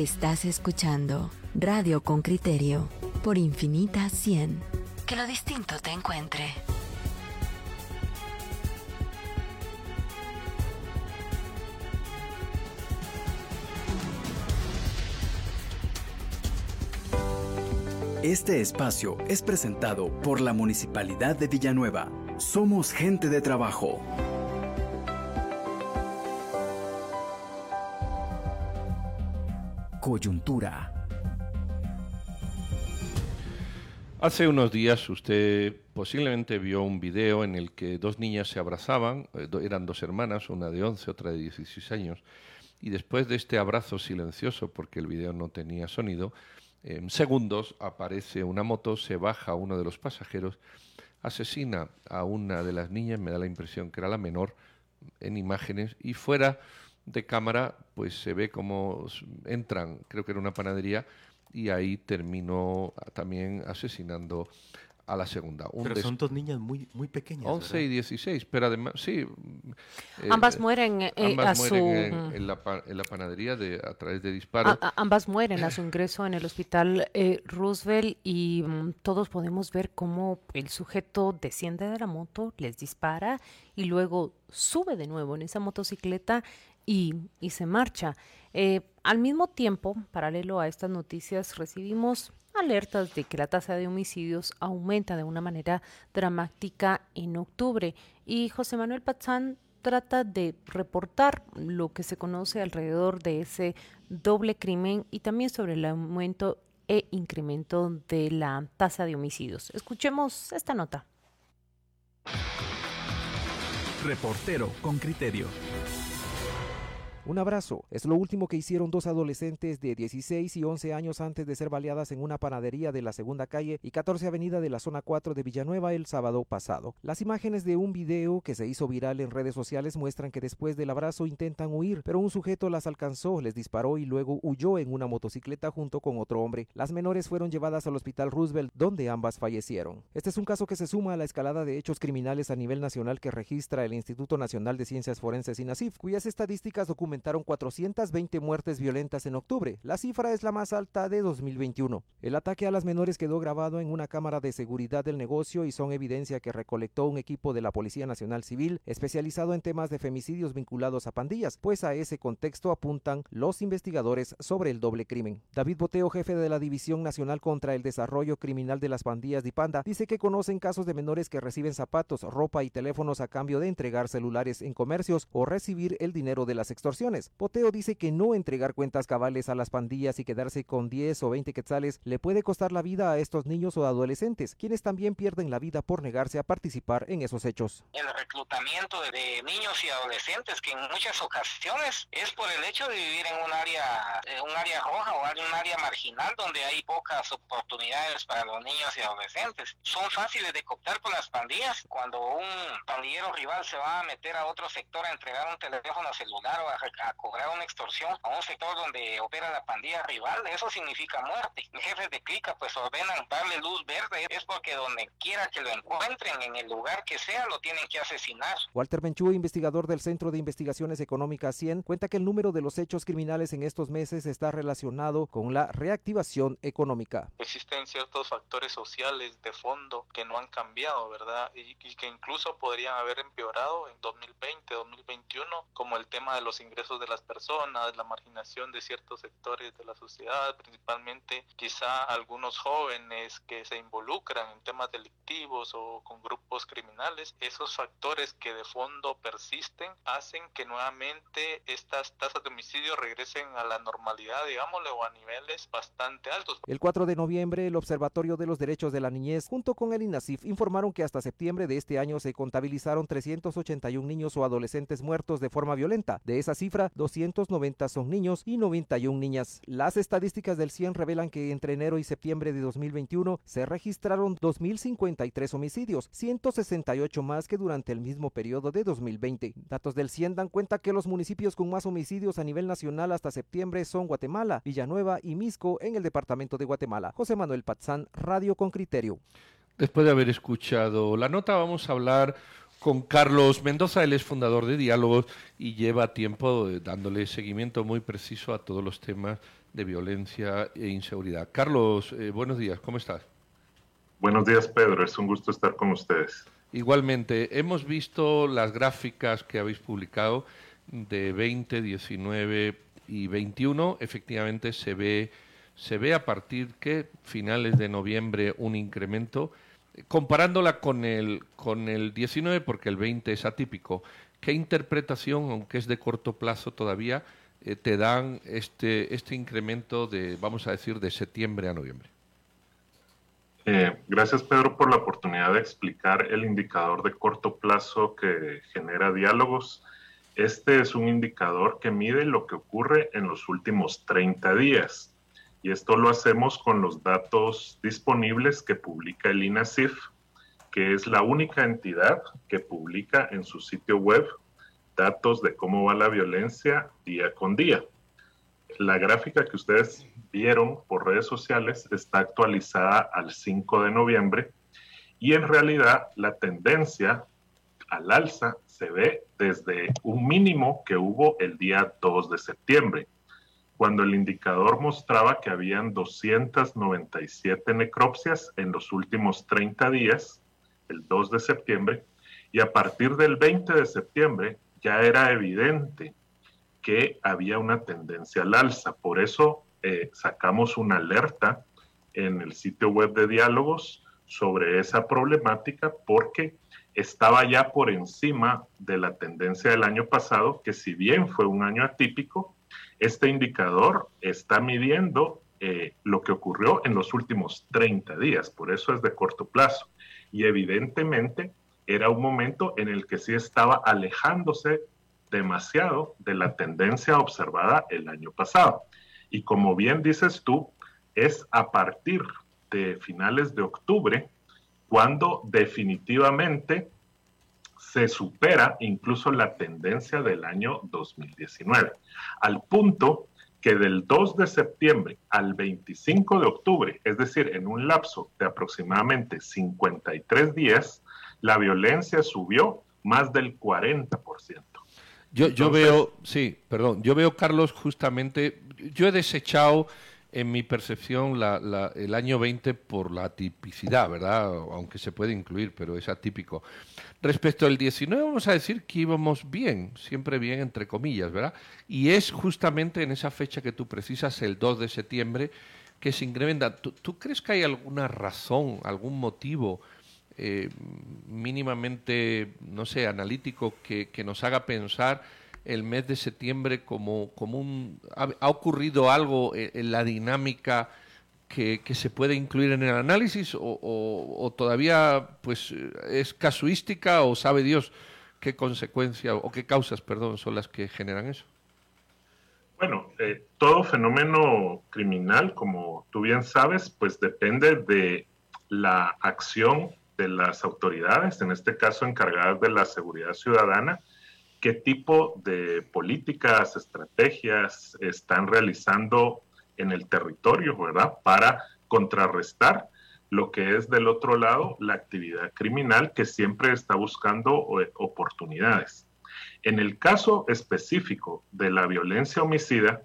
Estás escuchando Radio con Criterio por Infinita 100. Que lo distinto te encuentre. Este espacio es presentado por la Municipalidad de Villanueva. Somos gente de trabajo. Coyuntura. Hace unos días usted posiblemente vio un video en el que dos niñas se abrazaban, eh, eran dos hermanas, una de 11, otra de 16 años, y después de este abrazo silencioso, porque el video no tenía sonido, en segundos aparece una moto, se baja uno de los pasajeros, asesina a una de las niñas, me da la impresión que era la menor en imágenes, y fuera de cámara, pues se ve cómo entran, creo que era una panadería, y ahí terminó también asesinando a la segunda. pero son dos niñas muy, muy pequeñas. 11 y 16, pero además, sí. Eh, ambas mueren, eh, ambas mueren en, la, panadería de, a través de disparos. ambas mueren a su ingreso en el hospital eh, Roosevelt y mm, todos podemos ver cómo el sujeto desciende de la moto, les dispara y luego sube de nuevo en esa motocicleta y, se marcha. al mismo tiempo, paralelo a estas noticias, recibimos alertas de que la tasa de homicidios aumenta de una manera dramática en octubre. Y José Manuel Pazán trata de reportar lo que se conoce alrededor de ese doble crimen y también sobre el aumento e incremento de la tasa de homicidios. Escuchemos esta nota. Reportero con criterio. Un abrazo es lo último que hicieron dos adolescentes de 16 y 11 años antes de ser baleadas en una panadería de la segunda calle y 14 avenida de la zona 4 de Villanueva el sábado pasado. Las imágenes de un video que se hizo viral en redes sociales muestran que después del abrazo intentan huir, pero un sujeto las alcanzó, les disparó y luego huyó en una motocicleta junto con otro hombre. Las menores fueron llevadas al hospital Roosevelt donde ambas fallecieron. Este es un caso que se suma a la escalada de hechos criminales a nivel nacional que registra el Instituto Nacional de Ciencias Forenses INACIF, cuyas estadísticas documentan documentaron 420 muertes violentas en octubre. La cifra es la más alta de 2021. El ataque a las menores quedó grabado en una cámara de seguridad del negocio y son evidencia que recolectó un equipo de la Policía Nacional Civil especializado en temas de femicidios vinculados a pandillas, pues a ese contexto apuntan los investigadores sobre el doble crimen. David Boteo, jefe de la División Nacional contra el Desarrollo Criminal de las Pandillas de Panda, dice que conocen casos de menores que reciben zapatos, ropa y teléfonos a cambio de entregar celulares en comercios o recibir el dinero de las extorsiones Poteo dice que no entregar cuentas cabales a las pandillas y quedarse con 10 o 20 quetzales le puede costar la vida a estos niños o adolescentes, quienes también pierden la vida por negarse a participar en esos hechos. El reclutamiento de niños y adolescentes que en muchas ocasiones es por el hecho de vivir en un área, un área roja o un área marginal donde hay pocas oportunidades para los niños y adolescentes. Son fáciles de cooptar por las pandillas cuando un pandillero rival se va a meter a otro sector a entregar un teléfono celular o a a cobrar una extorsión a un sector donde opera la pandilla rival, eso significa muerte. Los jefes de clica pues ordenan darle luz verde, es porque donde quiera que lo encuentren, en el lugar que sea, lo tienen que asesinar. Walter Benchú, investigador del Centro de Investigaciones Económicas 100, cuenta que el número de los hechos criminales en estos meses está relacionado con la reactivación económica. Existen ciertos factores sociales de fondo que no han cambiado, ¿verdad? Y, y que incluso podrían haber empeorado en 2020, 2021, como el tema de los ingresos de las personas, la marginación de ciertos sectores de la sociedad, principalmente quizá algunos jóvenes que se involucran en temas delictivos o con grupos criminales, esos factores que de fondo persisten hacen que nuevamente estas tasas de homicidio regresen a la normalidad, digámosle, o a niveles bastante altos. El 4 de noviembre, el Observatorio de los Derechos de la Niñez, junto con el INASIF, informaron que hasta septiembre de este año se contabilizaron 381 niños o adolescentes muertos de forma violenta. De esas 290 son niños y 91 niñas. Las estadísticas del CIEN revelan que entre enero y septiembre de 2021 se registraron 2.053 homicidios, 168 más que durante el mismo periodo de 2020. Datos del CIEN dan cuenta que los municipios con más homicidios a nivel nacional hasta septiembre son Guatemala, Villanueva y Misco en el departamento de Guatemala. José Manuel Patzán, Radio con Criterio. Después de haber escuchado la nota, vamos a hablar con Carlos Mendoza, él es fundador de Diálogos y lleva tiempo dándole seguimiento muy preciso a todos los temas de violencia e inseguridad. Carlos, eh, buenos días, ¿cómo estás? Buenos días, Pedro, es un gusto estar con ustedes. Igualmente, hemos visto las gráficas que habéis publicado de 20, 19 y 21. Efectivamente, se ve, se ve a partir que finales de noviembre un incremento comparándola con el, con el 19, porque el 20 es atípico, ¿qué interpretación, aunque es de corto plazo todavía, eh, te dan este, este incremento de, vamos a decir, de septiembre a noviembre? Eh, gracias, Pedro, por la oportunidad de explicar el indicador de corto plazo que genera diálogos. Este es un indicador que mide lo que ocurre en los últimos 30 días y esto lo hacemos con los datos disponibles que publica el INASIF, que es la única entidad que publica en su sitio web datos de cómo va la violencia día con día. La gráfica que ustedes vieron por redes sociales está actualizada al 5 de noviembre y en realidad la tendencia al alza se ve desde un mínimo que hubo el día 2 de septiembre cuando el indicador mostraba que habían 297 necropsias en los últimos 30 días, el 2 de septiembre, y a partir del 20 de septiembre ya era evidente que había una tendencia al alza. Por eso eh, sacamos una alerta en el sitio web de diálogos sobre esa problemática porque estaba ya por encima de la tendencia del año pasado, que si bien fue un año atípico, este indicador está midiendo eh, lo que ocurrió en los últimos 30 días, por eso es de corto plazo. Y evidentemente era un momento en el que sí estaba alejándose demasiado de la tendencia observada el año pasado. Y como bien dices tú, es a partir de finales de octubre cuando definitivamente se supera incluso la tendencia del año 2019, al punto que del 2 de septiembre al 25 de octubre, es decir, en un lapso de aproximadamente 53 días, la violencia subió más del 40%. Yo, yo veo, sí, perdón, yo veo, Carlos, justamente, yo he desechado en mi percepción la, el año 20 por la tipicidad, ¿verdad? Aunque se puede incluir, pero es atípico. Respecto al 19, vamos a decir que íbamos bien, siempre bien entre comillas, ¿verdad? Y es justamente en esa fecha que tú precisas, el 2 de septiembre, que se incrementa. ¿Tú, crees que hay alguna razón, algún motivo eh, mínimamente, no sé, analítico que nos haga pensar el mes de septiembre como, como un... ¿Ha, ocurrido algo en, la dinámica que, se puede incluir en el análisis o, todavía pues es casuística o sabe Dios qué consecuencias o qué causas, perdón, son las que generan eso? Bueno, eh, todo fenómeno criminal, como tú bien sabes, pues depende de la acción de las autoridades, en este caso encargadas de la seguridad ciudadana, qué tipo de políticas, estrategias están realizando en el territorio, ¿verdad? Para contrarrestar lo que es del otro lado la actividad criminal que siempre está buscando eh, oportunidades. En el caso específico de la violencia homicida,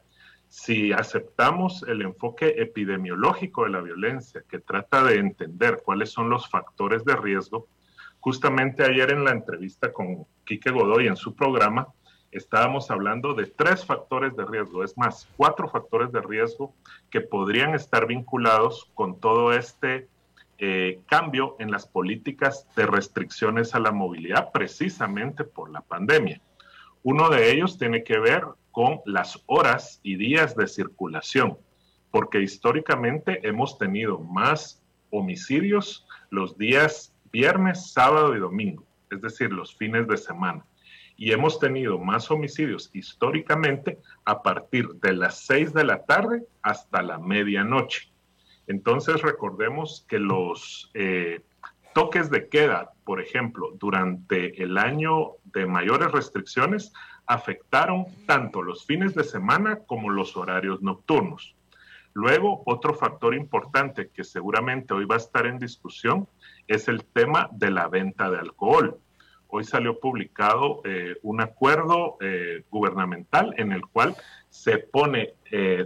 si aceptamos el enfoque epidemiológico de la violencia, que trata de entender cuáles son los factores de riesgo, Justamente ayer en la entrevista con Quique Godoy en su programa, estábamos hablando de tres factores de riesgo, es más, cuatro factores de riesgo que podrían estar vinculados con todo este eh, cambio en las políticas de restricciones a la movilidad precisamente por la pandemia. Uno de ellos tiene que ver con las horas y días de circulación, porque históricamente hemos tenido más homicidios los días viernes, sábado y domingo, es decir, los fines de semana. Y hemos tenido más homicidios históricamente a partir de las 6 de la tarde hasta la medianoche. Entonces recordemos que los eh, toques de queda, por ejemplo, durante el año de mayores restricciones, afectaron tanto los fines de semana como los horarios nocturnos. Luego, otro factor importante que seguramente hoy va a estar en discusión es el tema de la venta de alcohol. Hoy salió publicado eh, un acuerdo gubernamental en el cual se pone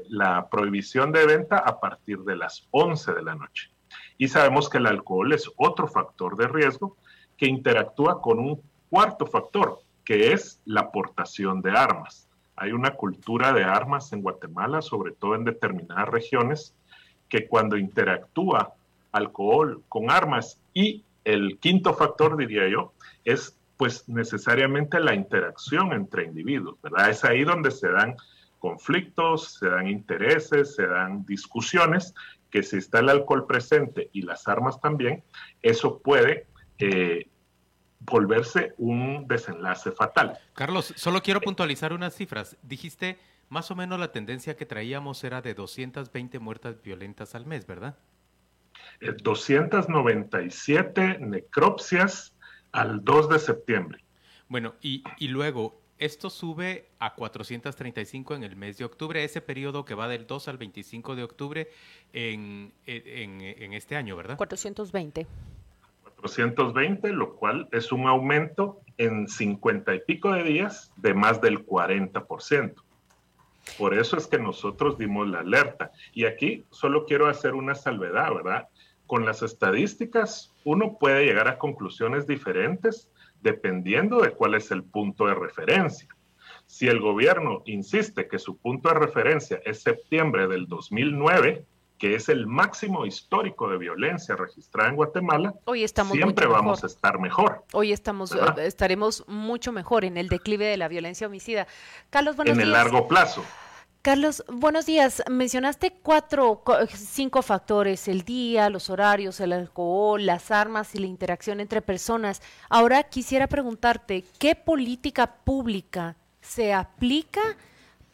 la prohibición de venta a partir de las 11 de la noche. Y sabemos que el alcohol es otro factor de riesgo que interactúa con un cuarto factor, que es la aportación de armas. Hay una cultura de armas en Guatemala, sobre todo en determinadas regiones, que cuando interactúa alcohol con armas y el quinto factor, diría yo, es pues necesariamente la interacción entre individuos, ¿verdad? Es ahí donde se dan conflictos, se dan intereses, se dan discusiones, que si está el alcohol presente y las armas también, eso puede eh, volverse un desenlace fatal. Carlos, solo quiero puntualizar unas cifras. Dijiste, más o menos la tendencia que traíamos era de 220 muertas violentas al mes, ¿verdad? 297 eh, necropsias al 2 de septiembre. Bueno, y, y, luego, esto sube a 435 en el mes de octubre, ese periodo que va del 2 al 25 de octubre en, en, en este año, ¿verdad? 420. 420, lo cual es un aumento en 50 y pico de días de más del 40%. Por eso es que nosotros dimos la alerta. Y aquí solo quiero hacer una salvedad, ¿verdad? Con las estadísticas uno puede llegar a conclusiones diferentes dependiendo de cuál es el punto de referencia. Si el gobierno insiste que su punto de referencia es septiembre del 2009, que es el máximo histórico de violencia registrada en Guatemala, Hoy estamos siempre vamos a estar mejor. Hoy estamos, estaremos mucho mejor en el declive de la violencia homicida. Carlos, buenos En el largo plazo. Carlos, buenos días. Mencionaste cuatro, cinco factores, el día, los horarios, el alcohol, las armas y la interacción entre personas. Ahora quisiera preguntarte, ¿qué política pública se aplica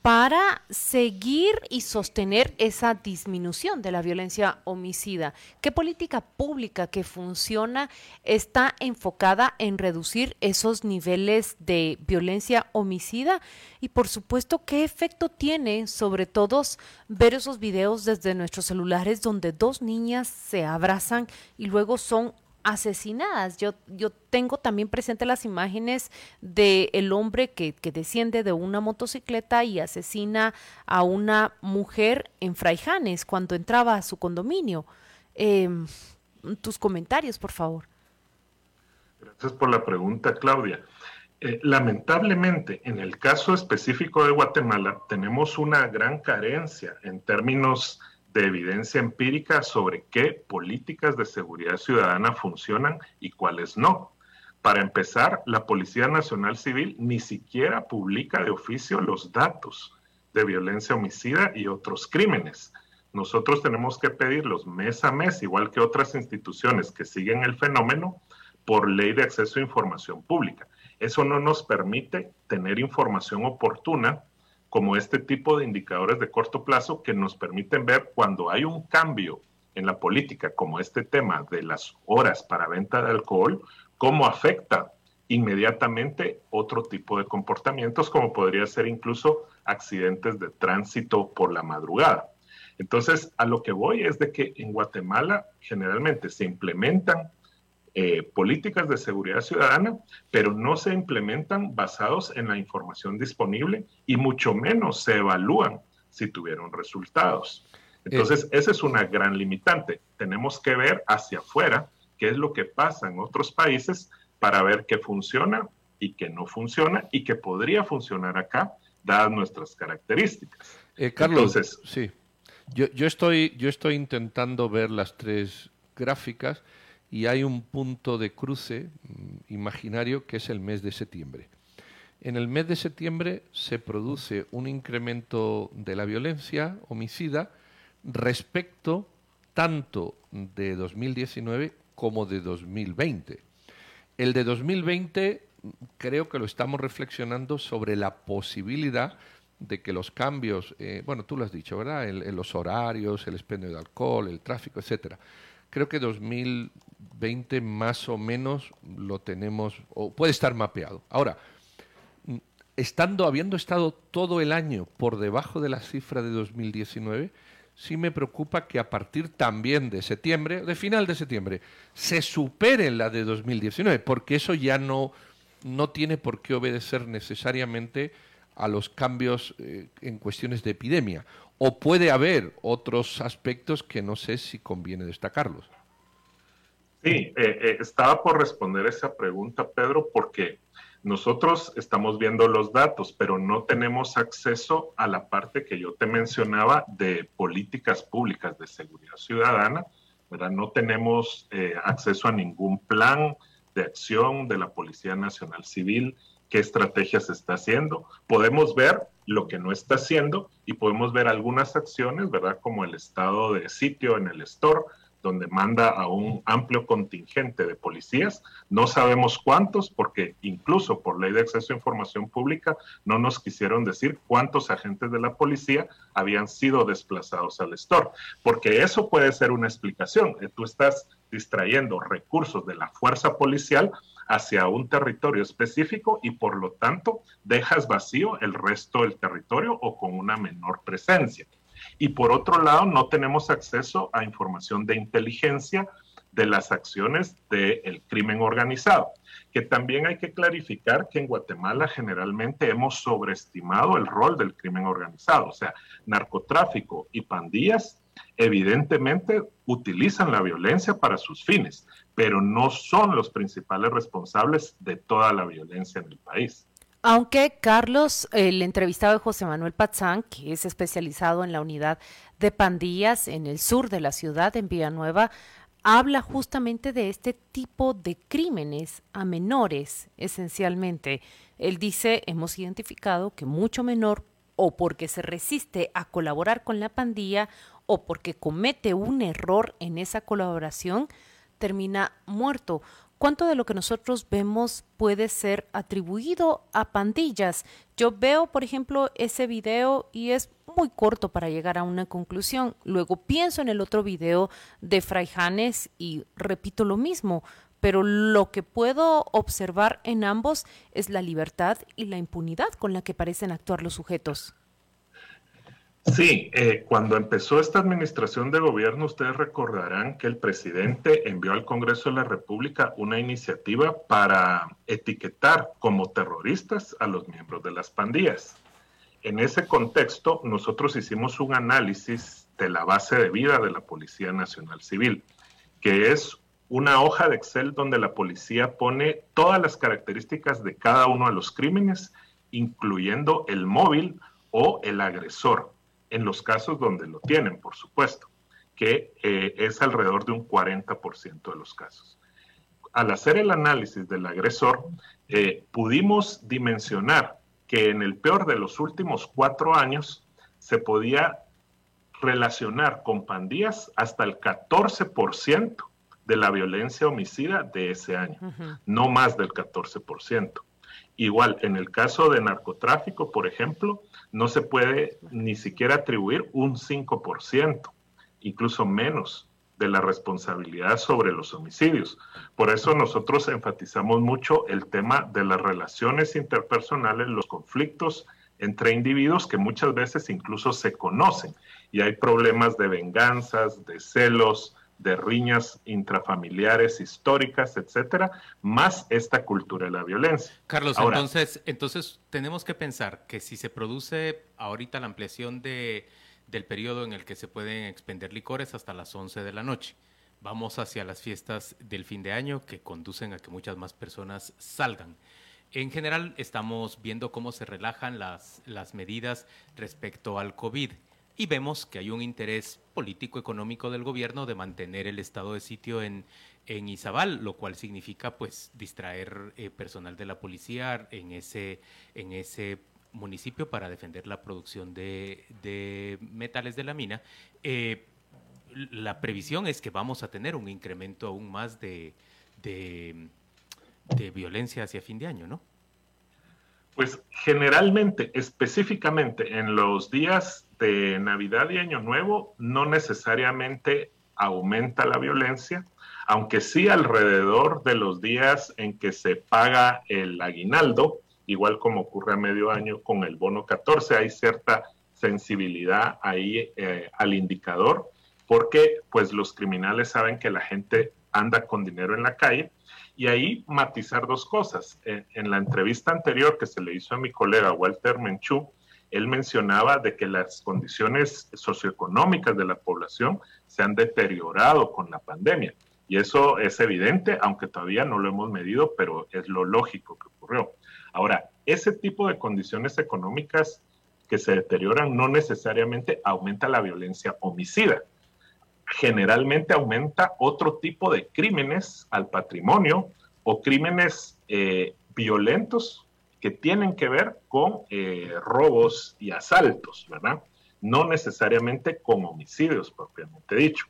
para seguir y sostener esa disminución de la violencia homicida? ¿Qué política pública que funciona está enfocada en reducir esos niveles de violencia homicida? Y por supuesto, ¿qué efecto tiene sobre todos ver esos videos desde nuestros celulares donde dos niñas se abrazan y luego son asesinadas. Yo, yo tengo también presente las imágenes del el hombre que, que, desciende de una motocicleta y asesina a una mujer en Fraijanes cuando entraba a su condominio. Em, tus comentarios, por favor. Gracias por la pregunta, Claudia. Eh, lamentablemente, en el caso específico de Guatemala, tenemos una gran carencia en términos de evidencia empírica sobre qué políticas de seguridad ciudadana funcionan y cuáles no. Para empezar, la Policía Nacional Civil ni siquiera publica de oficio los datos de violencia homicida y otros crímenes. Nosotros tenemos que pedirlos mes a mes, igual que otras instituciones que siguen el fenómeno, por ley de acceso a información pública. Eso no nos permite tener información oportuna como este tipo de indicadores de corto plazo que nos permiten ver cuando hay un cambio en la política, como este tema de las horas para venta de alcohol, cómo afecta inmediatamente otro tipo de comportamientos, como podría ser incluso accidentes de tránsito por la madrugada. Entonces, a lo que voy es de que en Guatemala generalmente se implementan eh, políticas de seguridad ciudadana, pero no se implementan basados en la información disponible y mucho menos se evalúan si tuvieron resultados. Entonces, eh. esa es una gran limitante. Tenemos que ver hacia afuera qué es lo que pasa en otros países para ver qué funciona y qué no funciona y qué podría funcionar acá, dadas nuestras características. Eh, Carlos, sí. Yo, yo, estoy, yo estoy intentando ver las tres gráficas y hay un punto de cruce mm, imaginario que es el mes de septiembre. En el mes de septiembre se produce un incremento de la violencia homicida respecto tanto de 2019 como de 2020. El de 2020 mm, creo que lo estamos reflexionando sobre la posibilidad de que los cambios, eh, bueno, tú lo has dicho, ¿verdad? En, los horarios, el expendio de alcohol, el tráfico, etcétera. Creo que 2000, 20 más o menos lo tenemos, o puede estar mapeado. Ahora, estando, habiendo estado todo el año por debajo de la cifra de 2019, sí me preocupa que a partir también de septiembre, de final de septiembre, se supere la de 2019, porque eso ya no, no tiene por qué obedecer necesariamente a los cambios eh, en cuestiones de epidemia. ¿O puede haber otros aspectos que no sé si conviene destacarlos? Sí, eh, eh, estaba por responder esa pregunta, Pedro, porque nosotros estamos viendo los datos, pero no tenemos acceso a la parte que yo te mencionaba de políticas públicas de seguridad ciudadana, ¿verdad? No tenemos acceso a ningún plan de acción de la Policía Nacional Civil, qué estrategias está haciendo. Podemos ver lo que no está haciendo y podemos ver algunas acciones, ¿verdad? Como el estado de sitio en el store, donde manda a un amplio contingente de policías. No sabemos cuántos, porque incluso por ley de acceso a información pública no nos quisieron decir cuántos agentes de la policía habían sido desplazados al store, porque eso puede ser una explicación. Tú estás distrayendo recursos de la fuerza policial hacia un territorio específico y por lo tanto dejas vacío el resto del territorio o con una menor presencia. Y por otro lado, no tenemos acceso a información de inteligencia de las acciones del crimen organizado, que también hay que clarificar que en Guatemala generalmente hemos sobreestimado el rol del crimen organizado, o sea, narcotráfico y pandillas evidentemente utilizan la violencia para sus fines, pero no son los principales responsables de toda la violencia en el país. Aunque Carlos, el entrevistado de José Manuel Pazán, que es especializado en la unidad de pandillas en el sur de la ciudad, en Villanueva, habla justamente de este tipo de crímenes a menores, esencialmente. Él dice, hemos identificado que mucho menor o porque se resiste a colaborar con la pandilla o porque comete un error en esa colaboración, termina muerto. ¿Cuánto de lo que nosotros vemos puede ser atribuido a pandillas? Yo veo, por ejemplo, ese video y es muy corto para llegar a una conclusión. Luego pienso en el otro video de Fraijanes y repito lo mismo, pero lo que puedo observar en ambos es la libertad y la impunidad con la que parecen actuar los sujetos. Sí, eh, cuando empezó esta administración de gobierno, ustedes recordarán que el presidente envió al Congreso de la República una iniciativa para etiquetar como terroristas a los miembros de las pandillas. En ese contexto, nosotros hicimos un análisis de la base de vida de la Policía Nacional Civil, que es una hoja de Excel donde la policía pone todas las características de cada uno de los crímenes, incluyendo el móvil o el agresor en los casos donde lo tienen, por supuesto, que eh, es alrededor de un 40% de los casos. Al hacer el análisis del agresor, eh, pudimos dimensionar que en el peor de los últimos cuatro años se podía relacionar con pandillas hasta el 14% de la violencia homicida de ese año, no más del 14%. Igual, en el caso de narcotráfico, por ejemplo, no se puede ni siquiera atribuir un 5%, incluso menos de la responsabilidad sobre los homicidios. Por eso nosotros enfatizamos mucho el tema de las relaciones interpersonales, los conflictos entre individuos que muchas veces incluso se conocen y hay problemas de venganzas, de celos, de riñas intrafamiliares históricas, etcétera, más esta cultura de la violencia. Carlos, entonces, entonces tenemos que pensar que si se produce ahorita la ampliación de, del periodo en el que se pueden expender licores hasta las 11 de la noche, vamos hacia las fiestas del fin de año que conducen a que muchas más personas salgan. En general, estamos viendo cómo se relajan las, las medidas respecto al COVID y vemos que hay un interés político-económico del gobierno de mantener el estado de sitio en, en Izabal, lo cual significa pues distraer eh, personal de la policía en ese, en ese municipio para defender la producción de, de metales de la mina. Eh, la previsión es que vamos a tener un incremento aún más de, de, de violencia hacia fin de año, ¿no? Pues generalmente, específicamente en los días de Navidad y Año Nuevo, no necesariamente aumenta la violencia, aunque sí alrededor de los días en que se paga el aguinaldo, igual como ocurre a medio año con el bono 14, hay cierta sensibilidad ahí eh, al indicador, porque pues los criminales saben que la gente anda con dinero en la calle. Y ahí matizar dos cosas. En, la entrevista anterior que se le hizo a mi colega Walter Menchú, él mencionaba de que las condiciones socioeconómicas de la población se han deteriorado con la pandemia. Y eso es evidente, aunque todavía no lo hemos medido, pero es lo lógico que ocurrió. Ahora, ese tipo de condiciones económicas que se deterioran no necesariamente aumenta la violencia homicida. Generalmente aumenta otro tipo de crímenes al patrimonio o crímenes eh, violentos que tienen que ver con eh, robos y asaltos, ¿verdad? No necesariamente con homicidios propiamente dicho.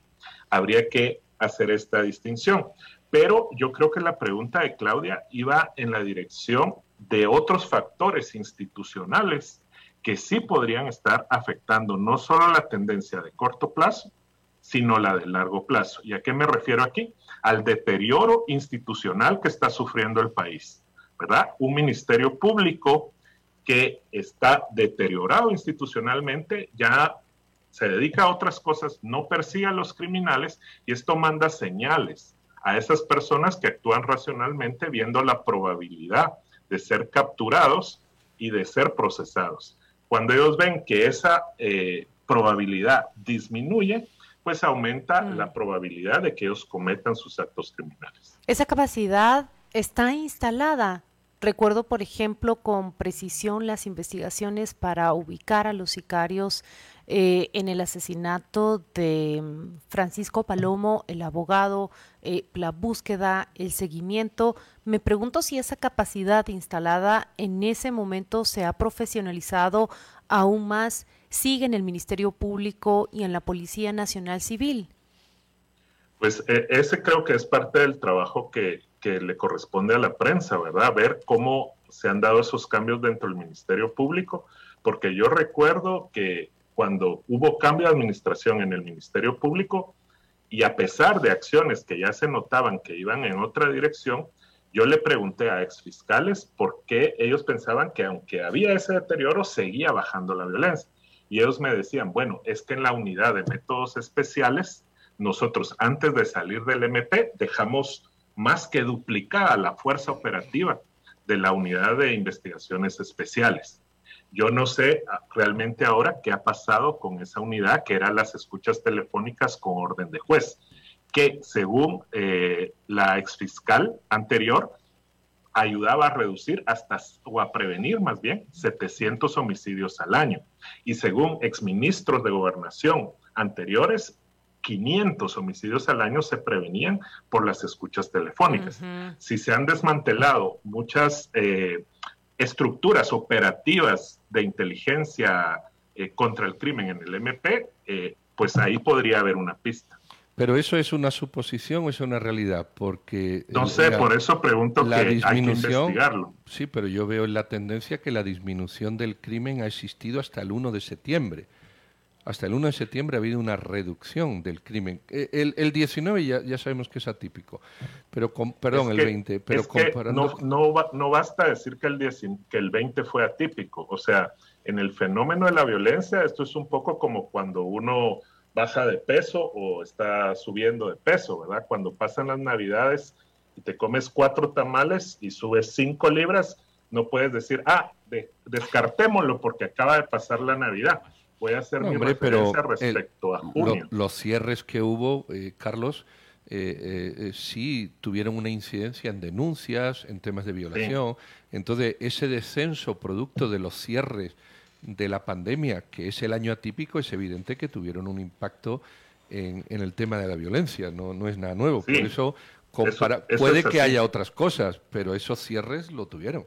Habría que hacer esta distinción. Pero yo creo que la pregunta de Claudia iba en la dirección de otros factores institucionales que sí podrían estar afectando no solo la tendencia de corto plazo, sino la de largo plazo. ¿Y a qué me refiero aquí? Al deterioro institucional que está sufriendo el país, ¿verdad? Un ministerio público que está deteriorado institucionalmente, ya se dedica a otras cosas, no persigue a los criminales y esto manda señales a esas personas que actúan racionalmente viendo la probabilidad de ser capturados y de ser procesados. Cuando ellos ven que esa eh, probabilidad disminuye, pues aumenta mm. la probabilidad de que ellos cometan sus actos criminales. Esa capacidad está instalada. Recuerdo, por ejemplo, con precisión las investigaciones para ubicar a los sicarios eh, en el asesinato de mm, Francisco Palomo, el abogado, eh, la búsqueda, el seguimiento. Me pregunto si esa capacidad instalada en ese momento se ha profesionalizado aún más, sigue en el Ministerio Público y en la Policía Nacional Civil. Pues e, ese creo que es parte del trabajo que, que le corresponde a la prensa, ¿verdad? Ver cómo se han dado esos cambios dentro del Ministerio Público, porque yo recuerdo que cuando hubo cambio de administración en el Ministerio Público y a pesar de acciones que ya se notaban que iban en otra dirección, yo le pregunté a exfiscales por qué ellos pensaban que aunque había ese deterioro, seguía bajando la violencia. Y ellos me decían, bueno, es que en la unidad de métodos especiales, nosotros antes de salir del MP dejamos más que duplicada la fuerza operativa de la unidad de investigaciones especiales. Yo no sé ah, realmente ahora qué ha pasado con esa unidad que era las escuchas telefónicas con orden de juez, que según eh, la exfiscal anterior ayudaba a reducir hasta o a prevenir más bien 700 homicidios al año. Y según exministros de gobernación anteriores, 500 homicidios al año se prevenían por las escuchas telefónicas. Si se han desmantelado muchas eh, estructuras operativas de inteligencia eh, contra el crimen en el MP, eh, pues ahí podría haber una pista. Pero eso es una suposición o es una realidad, porque... No sé, por eso pregunto la que disminución, hay que investigarlo. Sí, pero yo veo en la tendencia que la disminución del crimen ha existido hasta el 1 de septiembre hasta el 1 de septiembre ha habido una reducción del crimen. E, el, el 19 ya, ya, sabemos que es atípico, pero perdón, el 20, pero comparando... No, no, no, basta decir que el, que el 20 fue atípico, o sea, en el fenómeno de la violencia esto es un poco como cuando uno baja de peso o está subiendo de peso, ¿verdad? Cuando pasan las navidades y te comes cuatro tamales y subes cinco libras, no puedes decir, ah, descartémoslo porque acaba de pasar la Navidad a hacer mi referencia respecto a junio. los cierres que hubo, eh, Carlos, eh, eh, sí tuvieron una incidencia en denuncias, en temas de violación. Entonces, ese descenso producto de los cierres de la pandemia, que es el año atípico, es evidente que tuvieron un impacto en, el tema de la violencia. No, no es nada nuevo. Por eso, puede que haya otras cosas, pero esos cierres lo tuvieron.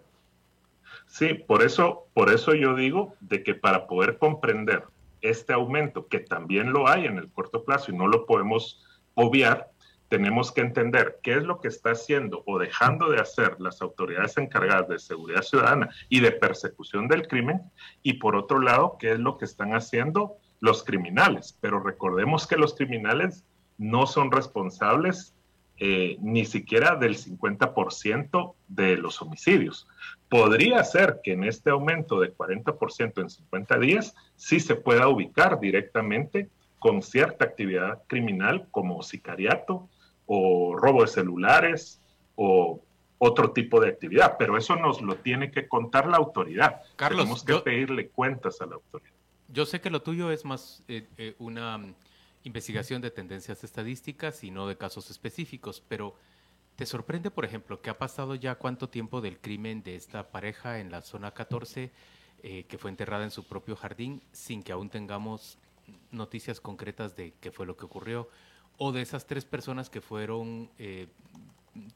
Sí, por eso, por eso yo digo de que para poder comprender este aumento, que también lo hay en el corto plazo y no lo podemos obviar, tenemos que entender qué es lo que está haciendo o dejando de hacer las autoridades encargadas de seguridad ciudadana y de persecución del crimen, y por otro lado, qué es lo que están haciendo los criminales. Pero recordemos que los criminales no son responsables eh, ni siquiera del 50% de los homicidios. Podría ser que en este aumento de 40% en 50 días sí se pueda ubicar directamente con cierta actividad criminal como sicariato, o robo de celulares o otro tipo de actividad, pero eso nos lo tiene que contar la autoridad. Carlos, Tenemos que pedirle cuentas a la autoridad. Yo sé que lo tuyo es más eh, eh, una investigación de tendencias estadísticas y no de casos específicos, pero ¿te sorprende, por ejemplo, que ha pasado ya cuánto tiempo del crimen de esta pareja en la zona 14 eh, que fue enterrada en su propio jardín sin que aún tengamos noticias concretas de qué fue lo que ocurrió? O de esas tres personas que fueron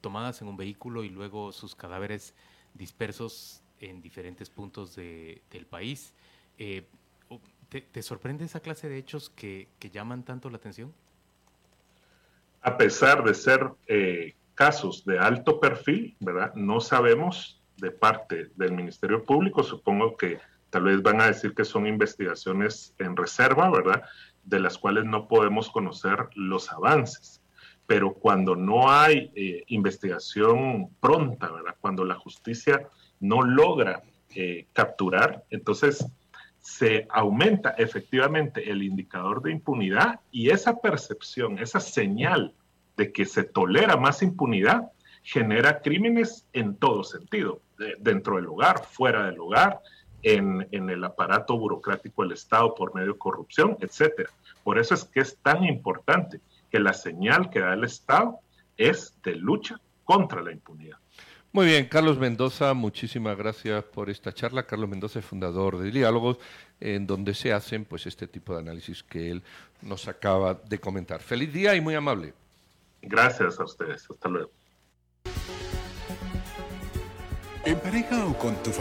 tomadas en un vehículo y luego sus cadáveres dispersos en diferentes puntos de, del país. Eh, ¿te, sorprende esa clase de hechos que, que, llaman tanto la atención? A pesar de ser eh, casos de alto perfil, ¿verdad? No sabemos de parte del Ministerio Público, supongo que tal vez van a decir que son investigaciones en reserva, ¿verdad? De las cuales no podemos conocer los avances pero cuando no hay eh, investigación pronta, ¿verdad? cuando la justicia no logra eh, capturar, entonces se aumenta efectivamente el indicador de impunidad y esa percepción, esa señal de que se tolera más impunidad, genera crímenes en todo sentido, dentro del hogar, fuera del hogar, en, en, el aparato burocrático del Estado por medio de corrupción, etc. Por eso es que es tan importante que la señal que da el Estado es de lucha contra la impunidad. Muy bien, Carlos Mendoza, muchísimas gracias por esta charla. Carlos Mendoza es fundador de Diálogos, en donde se hacen pues este tipo de análisis que él nos acaba de comentar. Feliz día y muy amable. Gracias a ustedes. Hasta luego. En pareja o con tu familia.